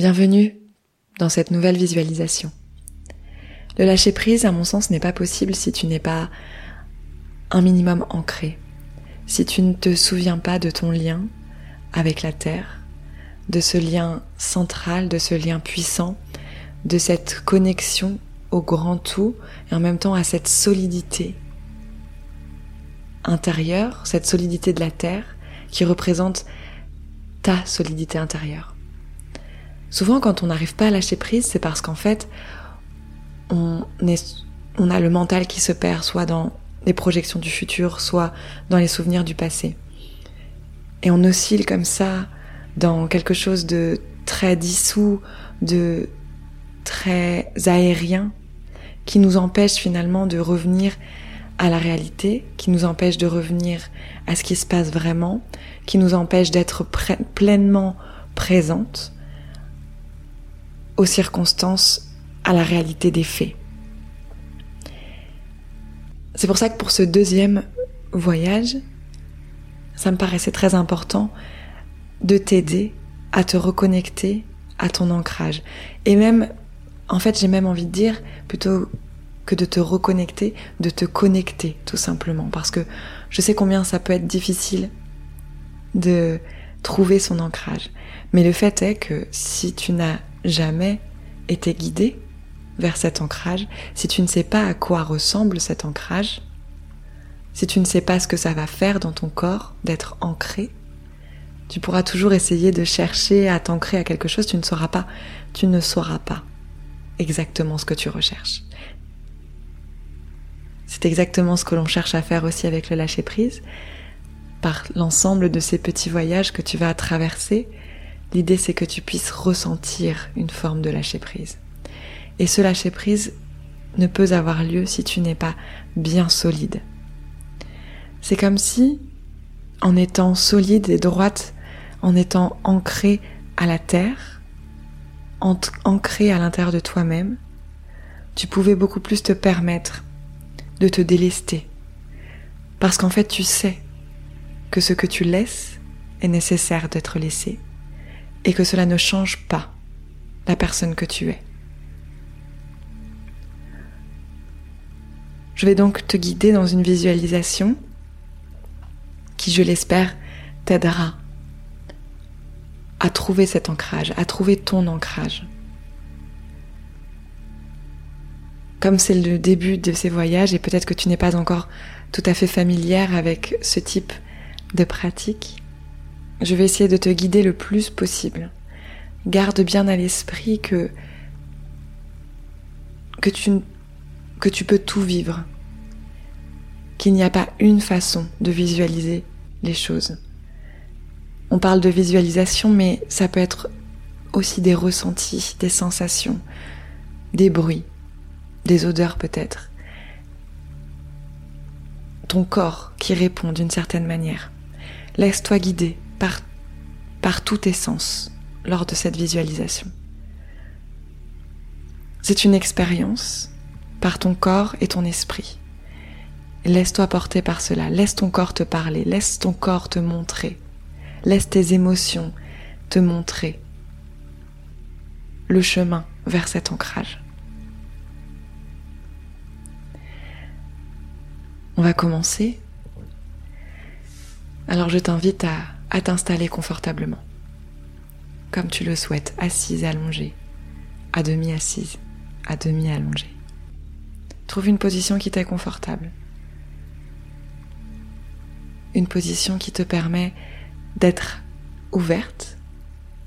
Bienvenue dans cette nouvelle visualisation. Le lâcher prise, à mon sens, n'est pas possible si tu n'es pas un minimum ancré, si tu ne te souviens pas de ton lien avec la Terre, de ce lien central, de ce lien puissant, de cette connexion au grand tout et en même temps à cette solidité intérieure, cette solidité de la Terre qui représente ta solidité intérieure. Souvent, quand on n'arrive pas à lâcher prise, c'est parce qu'en fait, on, on a le mental qui se perd, soit dans les projections du futur, soit dans les souvenirs du passé. Et on oscille comme ça dans quelque chose de très dissous, de très aérien, qui nous empêche finalement de revenir à la réalité, qui nous empêche de revenir à ce qui se passe vraiment, qui nous empêche d'être pleinement présente aux circonstances, à la réalité des faits. C'est pour ça que pour ce deuxième voyage, ça me paraissait très important de t'aider à te reconnecter à ton ancrage. Et même, en fait, j'ai même envie de dire, plutôt que de te reconnecter, de te connecter tout simplement. Parce que je sais combien ça peut être difficile de trouver son ancrage. Mais le fait est que si tu n'as jamais été guidé vers cet ancrage, si tu ne sais pas à quoi ressemble cet ancrage, si tu ne sais pas ce que ça va faire dans ton corps d'être ancré, tu pourras toujours essayer de chercher à t'ancrer à quelque chose, tu ne sauras pas, tu ne sauras pas exactement ce que tu recherches. C'est exactement ce que l'on cherche à faire aussi avec le lâcher prise, par l'ensemble de ces petits voyages que tu vas traverser L'idée, c'est que tu puisses ressentir une forme de lâcher prise. Et ce lâcher prise ne peut avoir lieu si tu n'es pas bien solide. C'est comme si, en étant solide et droite, en étant ancré à la terre, ancré à l'intérieur de toi-même, tu pouvais beaucoup plus te permettre de te délester. Parce qu'en fait, tu sais que ce que tu laisses est nécessaire d'être laissé et que cela ne change pas la personne que tu es. Je vais donc te guider dans une visualisation qui, je l'espère, t'aidera à trouver cet ancrage, à trouver ton ancrage. Comme c'est le début de ces voyages et peut-être que tu n'es pas encore tout à fait familière avec ce type de pratique, je vais essayer de te guider le plus possible. Garde bien à l'esprit que que tu que tu peux tout vivre. Qu'il n'y a pas une façon de visualiser les choses. On parle de visualisation mais ça peut être aussi des ressentis, des sensations, des bruits, des odeurs peut-être. Ton corps qui répond d'une certaine manière. Laisse-toi guider par, par tous tes sens lors de cette visualisation. C'est une expérience par ton corps et ton esprit. Laisse-toi porter par cela, laisse ton corps te parler, laisse ton corps te montrer, laisse tes émotions te montrer le chemin vers cet ancrage. On va commencer. Alors je t'invite à à t'installer confortablement, comme tu le souhaites, assise allongée, à demi assise, à demi allongée. Trouve une position qui t'est confortable, une position qui te permet d'être ouverte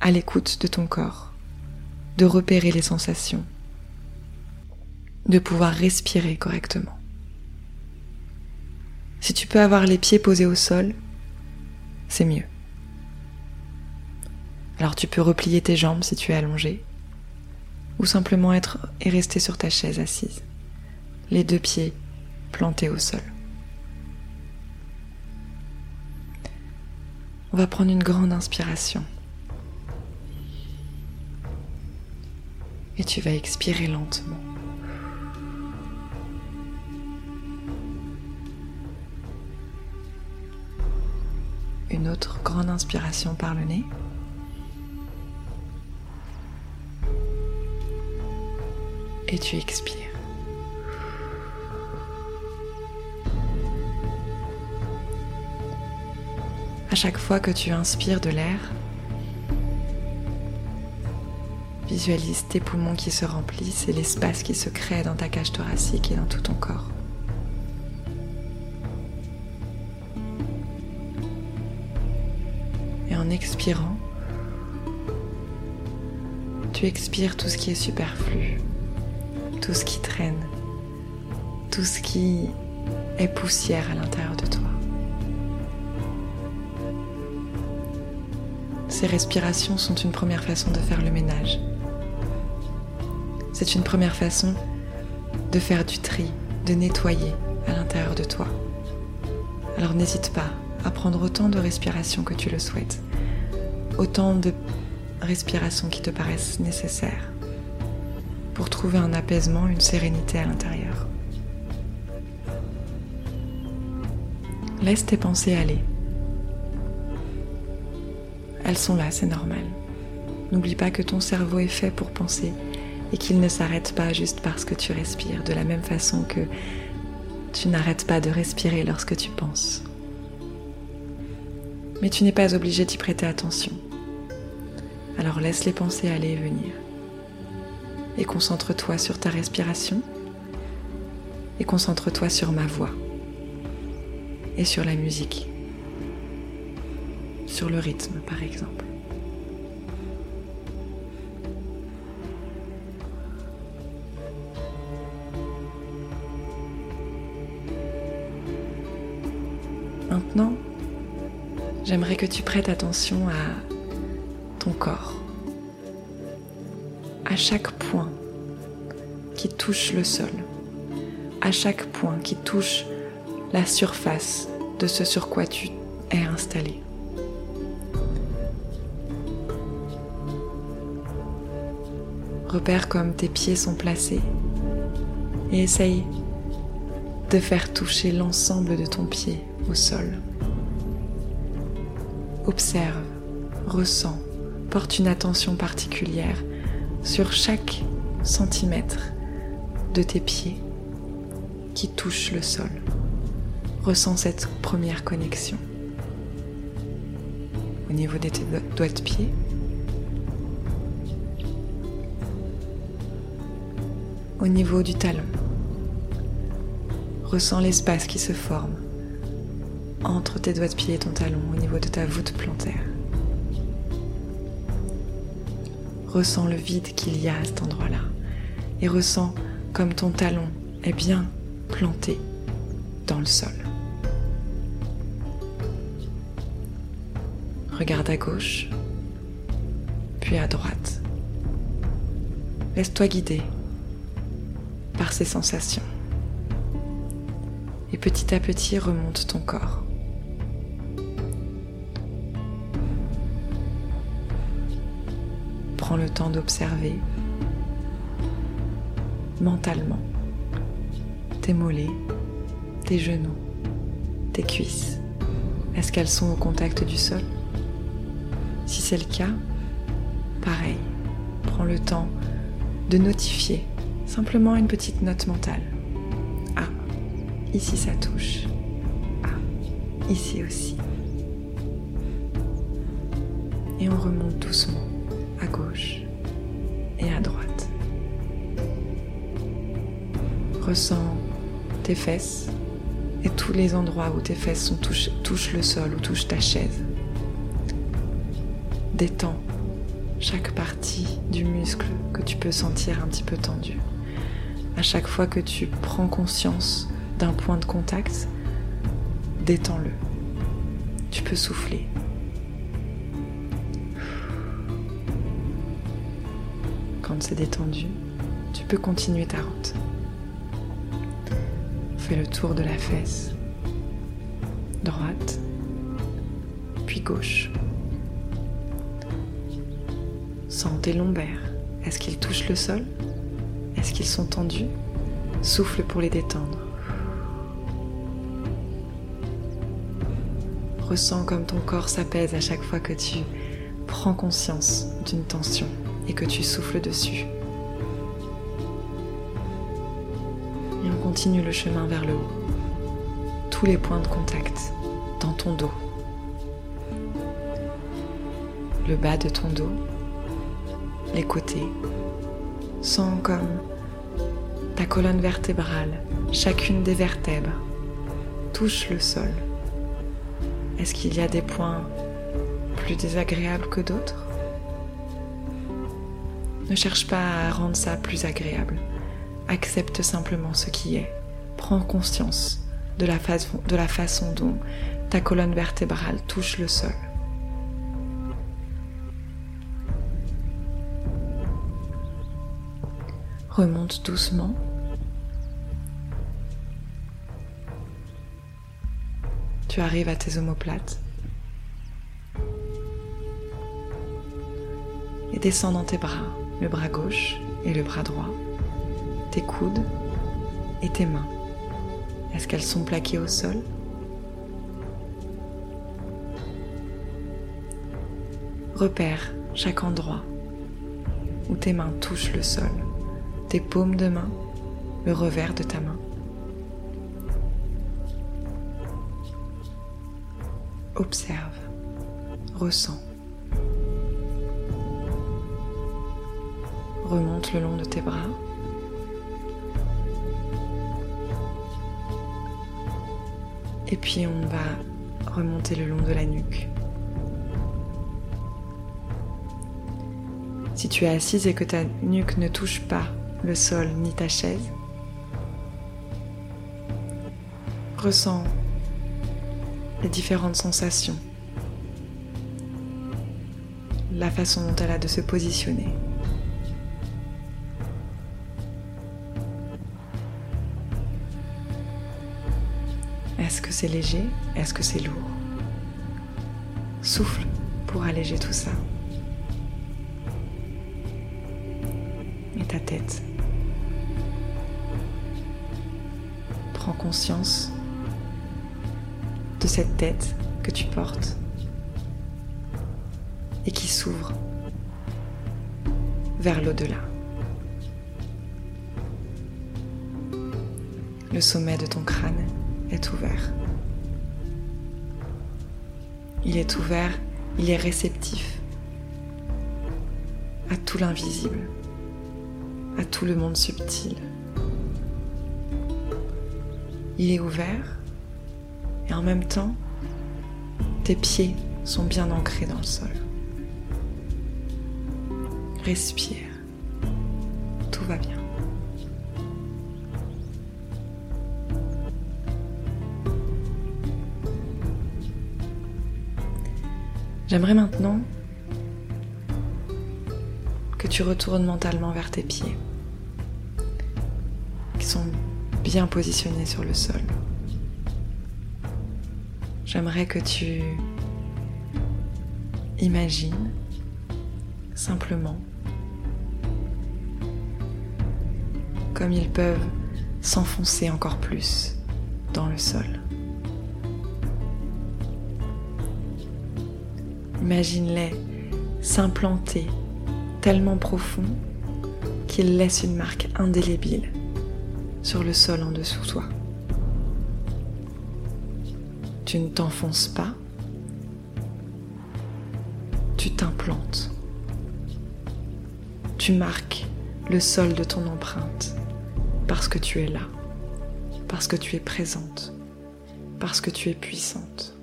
à l'écoute de ton corps, de repérer les sensations, de pouvoir respirer correctement. Si tu peux avoir les pieds posés au sol, c'est mieux. Alors tu peux replier tes jambes si tu es allongé, ou simplement être et rester sur ta chaise assise, les deux pieds plantés au sol. On va prendre une grande inspiration. Et tu vas expirer lentement. Une autre grande inspiration par le nez. Et tu expires. À chaque fois que tu inspires de l'air, visualise tes poumons qui se remplissent et l'espace qui se crée dans ta cage thoracique et dans tout ton corps. Et en expirant, tu expires tout ce qui est superflu, tout ce qui traîne, tout ce qui est poussière à l'intérieur de toi. Ces respirations sont une première façon de faire le ménage. C'est une première façon de faire du tri, de nettoyer à l'intérieur de toi. Alors n'hésite pas à prendre autant de respirations que tu le souhaites, autant de respirations qui te paraissent nécessaires pour trouver un apaisement, une sérénité à l'intérieur. Laisse tes pensées aller. Elles sont là, c'est normal. N'oublie pas que ton cerveau est fait pour penser et qu'il ne s'arrête pas juste parce que tu respires, de la même façon que tu n'arrêtes pas de respirer lorsque tu penses. Mais tu n'es pas obligé d'y prêter attention. Alors laisse les pensées aller et venir. Et concentre-toi sur ta respiration. Et concentre-toi sur ma voix. Et sur la musique sur le rythme par exemple. Maintenant, j'aimerais que tu prêtes attention à ton corps, à chaque point qui touche le sol, à chaque point qui touche la surface de ce sur quoi tu es installé. Repère comme tes pieds sont placés et essaye de faire toucher l'ensemble de ton pied au sol. Observe, ressens, porte une attention particulière sur chaque centimètre de tes pieds qui touche le sol. Ressens cette première connexion. Au niveau de tes doigts de pied, au niveau du talon. Ressens l'espace qui se forme entre tes doigts de pied et ton talon au niveau de ta voûte plantaire. Ressens le vide qu'il y a à cet endroit-là et ressens comme ton talon est bien planté dans le sol. Regarde à gauche, puis à droite. Laisse-toi guider par ces sensations. Et petit à petit remonte ton corps. Prends le temps d'observer mentalement tes mollets, tes genoux, tes cuisses. Est-ce qu'elles sont au contact du sol? Si c'est le cas, pareil, prends le temps de notifier Simplement une petite note mentale. Ah, ici ça touche. Ah, ici aussi. Et on remonte doucement et à droite. Ressens tes fesses et tous les endroits où tes fesses touchent le sol ou touchent ta chaise. Détends chaque partie du muscle que tu peux sentir un petit peu tendu à chaque fois que tu prends conscience d'un point de contact, détends-le. Tu peux souffler. C'est détendu, tu peux continuer ta route. Fais le tour de la fesse, droite, puis gauche. Sens tes lombaires. Est-ce qu'ils touchent le sol? Est-ce qu'ils sont tendus? Souffle pour les détendre. Ressens comme ton corps s'apaise à chaque fois que tu prends conscience d'une tension et que tu souffles dessus. Et on continue le chemin vers le haut. Tous les points de contact dans ton dos. Le bas de ton dos, les côtés. Sens comme ta colonne vertébrale, chacune des vertèbres, touche le sol. Est-ce qu'il y a des points plus désagréables que d'autres? Ne cherche pas à rendre ça plus agréable. Accepte simplement ce qui est. Prends conscience de la, façon, dont ta colonne vertébrale touche le sol. Remonte doucement. Tu arrives à tes omoplates. Et descends dans tes bras, le bras gauche et le bras droit, tes coudes et tes mains. Est-ce qu'elles sont plaquées au sol? Repère chaque endroit où tes mains touchent le sol, tes paumes de main, le revers de ta main. Observe, ressens. Remonte le long de tes bras. Et puis on va remonter le long de la nuque. Si tu es assise et que ta nuque ne touche pas le sol ni ta chaise, ressens les différentes sensations, la façon dont elle a de se positionner. C'est léger Est-ce que c'est lourd? Souffle pour alléger tout ça. Et ta tête. Prends conscience de cette tête que tu portes et qui s'ouvre vers l'au-delà. Le sommet de ton crâne est ouvert. Il est ouvert, il est réceptif à tout l'invisible, à tout le monde subtil. Il est ouvert et en même temps, tes pieds sont bien ancrés dans le sol. Respire. Tout va bien. J'aimerais maintenant que tu retournes mentalement vers tes pieds, qui sont bien positionnés sur le sol. J'aimerais que tu imagines simplement comme ils peuvent s'enfoncer encore plus dans le sol. Imagine-les s'implanter tellement profond qu'ils laissent une marque indélébile sur le sol en dessous toi. Tu ne t'enfonces pas, tu t'implantes. Tu marques le sol de ton empreinte parce que tu es là, parce que tu es présente, parce que tu es puissante.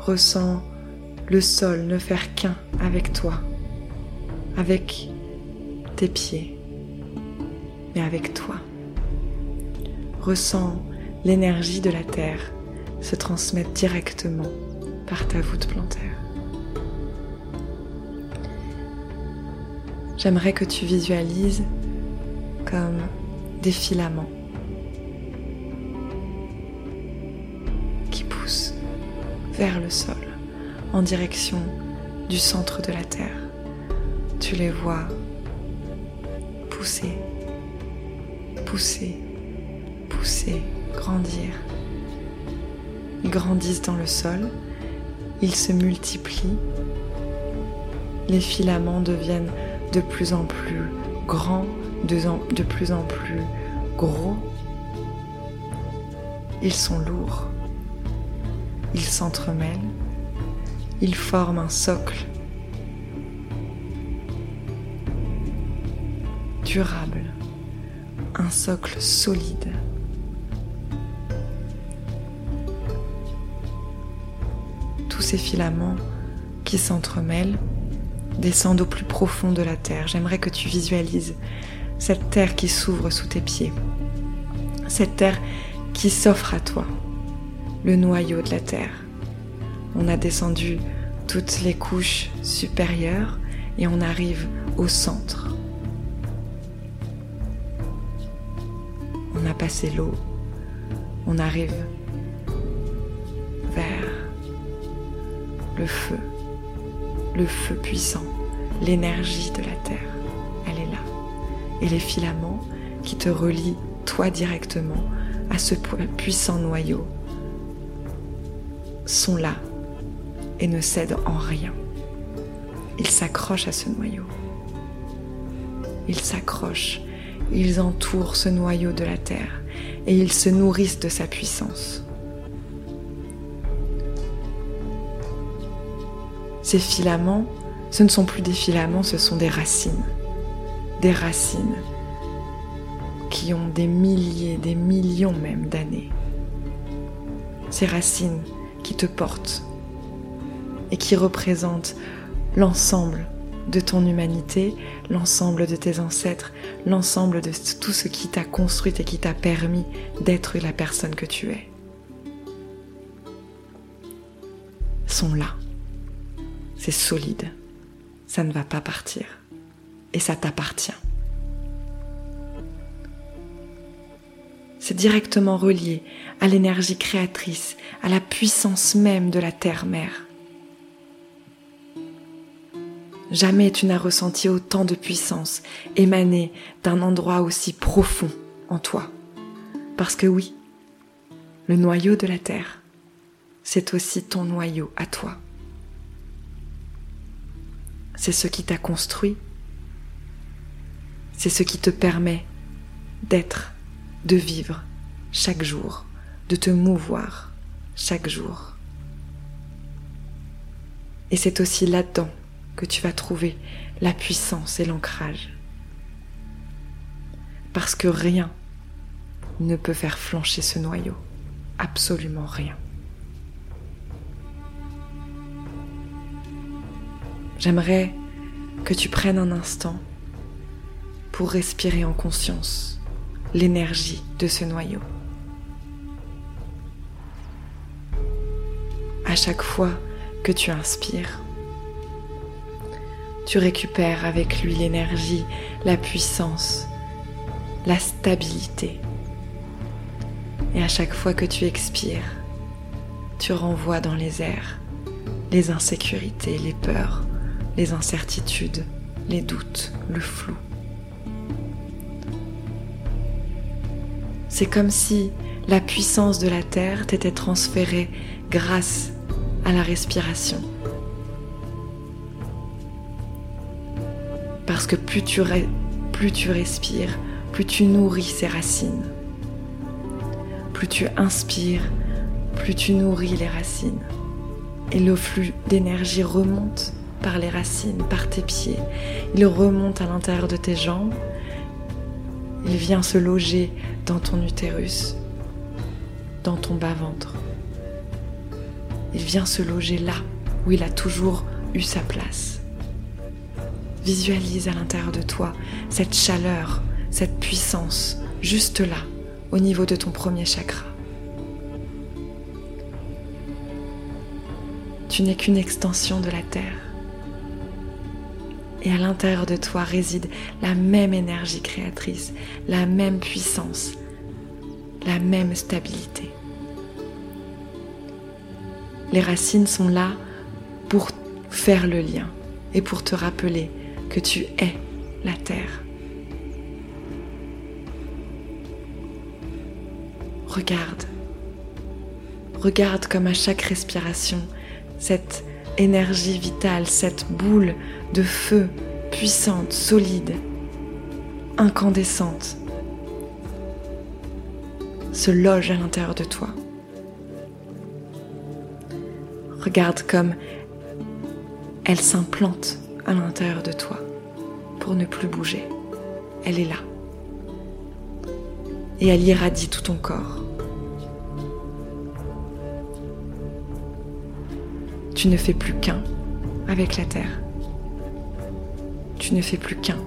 Ressens le sol ne faire qu'un avec toi, avec tes pieds, mais avec toi. Ressens l'énergie de la terre se transmettre directement par ta voûte plantaire. J'aimerais que tu visualises comme des filaments vers le sol en direction du centre de la Terre. Tu les vois pousser, pousser, pousser, grandir. Ils grandissent dans le sol, ils se multiplient, les filaments deviennent de plus en plus grands, de plus en plus gros. Ils sont lourds. Ils s'entremêlent. Ils forment un socle durable, un socle solide. Tous ces filaments qui s'entremêlent descendent au plus profond de la terre. J'aimerais que tu visualises cette terre qui s'ouvre sous tes pieds, cette terre qui s'offre à toi, le noyau de la terre. On a descendu toutes les couches supérieures et on arrive au centre. On a passé l'eau, on arrive vers le feu, le feu puissant, l'énergie de la terre, elle est là. Et les filaments qui te relient toi directement à ce puissant noyau sont là et ne cèdent en rien. Ils s'accrochent à ce noyau. Ils s'accrochent, ils entourent ce noyau de la terre et ils se nourrissent de sa puissance. Ces filaments, ce ne sont plus des filaments, ce sont des racines. Des racines qui ont des milliers, des millions même d'années. Ces racines qui te portent et qui représentent l'ensemble de ton humanité, l'ensemble de tes ancêtres, l'ensemble de tout ce qui t'a construit et qui t'a permis d'être la personne que tu es, sont là. C'est solide. Ça ne va pas partir. Et ça t'appartient. Directement relié à l'énergie créatrice, à la puissance même de la terre-mère. Jamais tu n'as ressenti autant de puissance émanée d'un endroit aussi profond en toi. Parce que oui, le noyau de la terre, c'est aussi ton noyau à toi. C'est ce qui t'a construit. C'est ce qui te permet d'être, de vivre chaque jour, de te mouvoir chaque jour. Et c'est aussi là-dedans que tu vas trouver la puissance et l'ancrage. Parce que rien ne peut faire flancher ce noyau. Absolument rien. J'aimerais que tu prennes un instant pour respirer en conscience l'énergie de ce noyau. À chaque fois que tu inspires, tu récupères avec lui l'énergie, la puissance, la stabilité. Et à chaque fois que tu expires, tu renvoies dans les airs les insécurités, les peurs, les incertitudes, les doutes, le flou. C'est comme si la puissance de la Terre t'était transférée grâce à la respiration. Parce que plus tu, respires, plus tu nourris ces racines. Plus tu inspires, plus tu nourris les racines. Et le flux d'énergie remonte par les racines, par tes pieds. Il remonte à l'intérieur de tes jambes. Il vient se loger dans ton utérus, dans ton bas-ventre. Il vient se loger là où il a toujours eu sa place. Visualise à l'intérieur de toi cette chaleur, cette puissance, juste là, au niveau de ton premier chakra. Tu n'es qu'une extension de la Terre. Et à l'intérieur de toi réside la même énergie créatrice, la même puissance, la même stabilité. Les racines sont là pour faire le lien et pour te rappeler que tu es la terre. Regarde. Regarde comme à chaque respiration, cette énergie vitale, cette boule de feu puissante, solide, incandescente se loge à l'intérieur de toi. Regarde comme elle s'implante à l'intérieur de toi pour ne plus bouger. Elle est là. Et elle irradie tout ton corps. Tu ne fais plus qu'un avec la Terre. Tu ne fais plus qu'un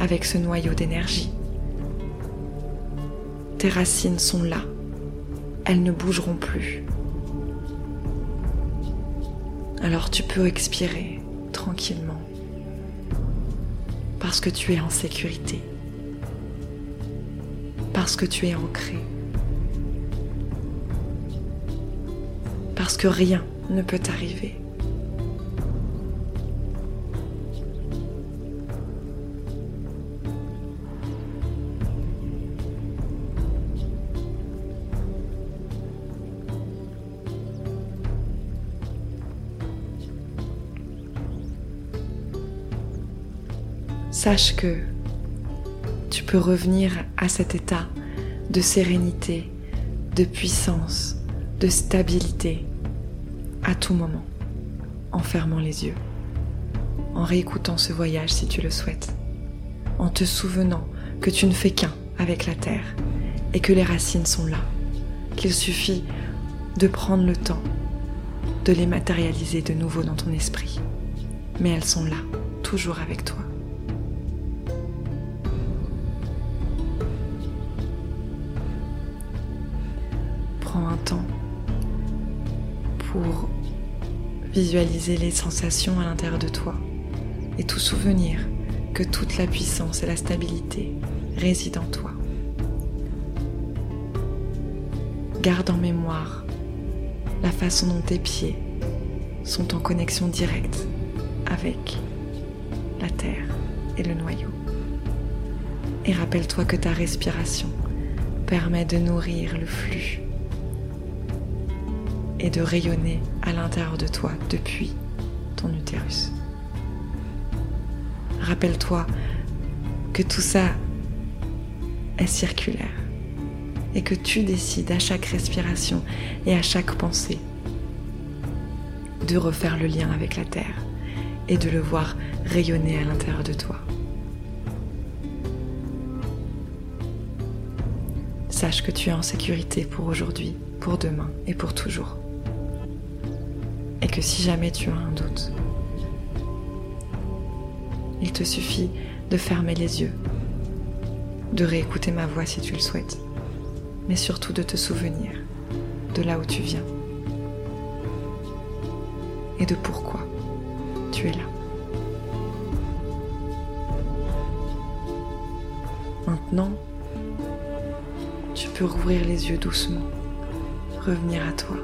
avec ce noyau d'énergie. Tes racines sont là. Elles ne bougeront plus. Alors tu peux expirer tranquillement parce que tu es en sécurité, parce que tu es ancré, parce que rien ne peut t'arriver. sache que tu peux revenir à cet état de sérénité, de puissance, de stabilité à tout moment, en fermant les yeux, en réécoutant ce voyage si tu le souhaites, en te souvenant que tu ne fais qu'un avec la terre et que les racines sont là, qu'il suffit de prendre le temps de les matérialiser de nouveau dans ton esprit. Mais elles sont là, toujours avec toi. un temps pour visualiser les sensations à l'intérieur de toi et tout souvenir que toute la puissance et la stabilité résident en toi. Garde en mémoire la façon dont tes pieds sont en connexion directe avec la terre et le noyau. Et rappelle-toi que ta respiration permet de nourrir le flux et de rayonner à l'intérieur de toi depuis ton utérus. Rappelle-toi que tout ça est circulaire et que tu décides à chaque respiration et à chaque pensée de refaire le lien avec la Terre et de le voir rayonner à l'intérieur de toi. Sache que tu es en sécurité pour aujourd'hui, pour demain et pour toujours que si jamais tu as un doute, il te suffit de fermer les yeux, de réécouter ma voix si tu le souhaites, mais surtout de te souvenir de là où tu viens et de pourquoi tu es là. Maintenant, tu peux rouvrir les yeux doucement, revenir à toi